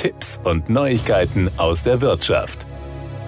Tipps und Neuigkeiten aus der Wirtschaft.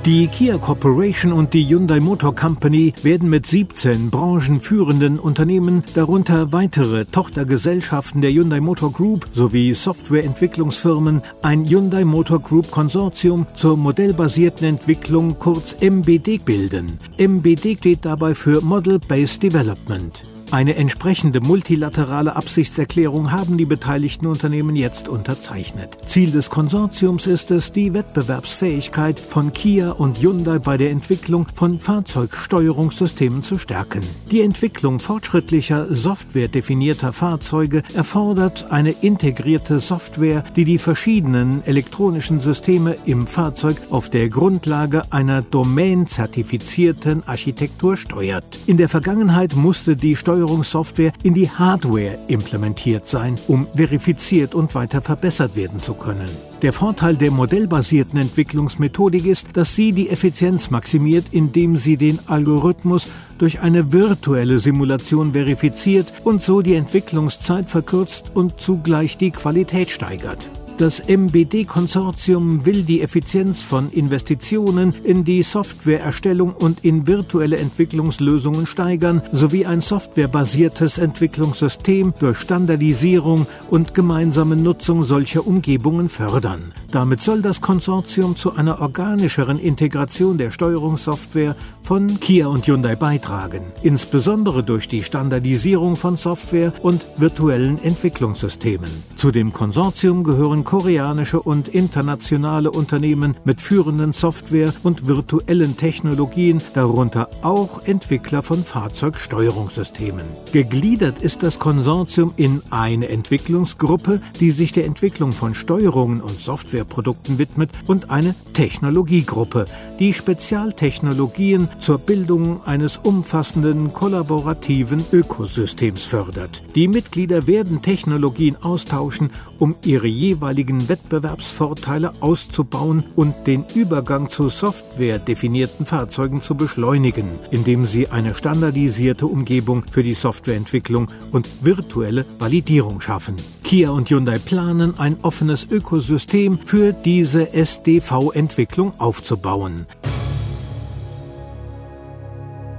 Die Kia Corporation und die Hyundai Motor Company werden mit 17 branchenführenden Unternehmen, darunter weitere Tochtergesellschaften der Hyundai Motor Group sowie Softwareentwicklungsfirmen, ein Hyundai Motor Group Konsortium zur modellbasierten Entwicklung kurz MBD bilden. MBD steht dabei für Model Based Development. Eine entsprechende multilaterale Absichtserklärung haben die beteiligten Unternehmen jetzt unterzeichnet. Ziel des Konsortiums ist es, die Wettbewerbsfähigkeit von Kia und Hyundai bei der Entwicklung von Fahrzeugsteuerungssystemen zu stärken. Die Entwicklung fortschrittlicher, softwaredefinierter Fahrzeuge erfordert eine integrierte Software, die die verschiedenen elektronischen Systeme im Fahrzeug auf der Grundlage einer domain-zertifizierten Architektur steuert. In der Vergangenheit musste die Steuerung Steuerungssoftware in die Hardware implementiert sein, um verifiziert und weiter verbessert werden zu können. Der Vorteil der modellbasierten Entwicklungsmethodik ist, dass sie die Effizienz maximiert, indem sie den Algorithmus durch eine virtuelle Simulation verifiziert und so die Entwicklungszeit verkürzt und zugleich die Qualität steigert. Das MBD-Konsortium will die Effizienz von Investitionen in die Softwareerstellung und in virtuelle Entwicklungslösungen steigern, sowie ein softwarebasiertes Entwicklungssystem durch Standardisierung und gemeinsame Nutzung solcher Umgebungen fördern. Damit soll das Konsortium zu einer organischeren Integration der Steuerungssoftware von Kia und Hyundai beitragen, insbesondere durch die Standardisierung von Software und virtuellen Entwicklungssystemen. Zu dem Konsortium gehören koreanische und internationale Unternehmen mit führenden Software- und virtuellen Technologien, darunter auch Entwickler von Fahrzeugsteuerungssystemen. Gegliedert ist das Konsortium in eine Entwicklungsgruppe, die sich der Entwicklung von Steuerungen und Softwareprodukten widmet, und eine Technologiegruppe, die Spezialtechnologien zur Bildung eines umfassenden kollaborativen Ökosystems fördert. Die Mitglieder werden Technologien austauschen, um ihre jeweiligen Wettbewerbsvorteile auszubauen und den Übergang zu softwaredefinierten Fahrzeugen zu beschleunigen, indem sie eine standardisierte Umgebung für die Softwareentwicklung und virtuelle Validierung schaffen. Kia und Hyundai planen, ein offenes Ökosystem für diese SDV-Entwicklung aufzubauen.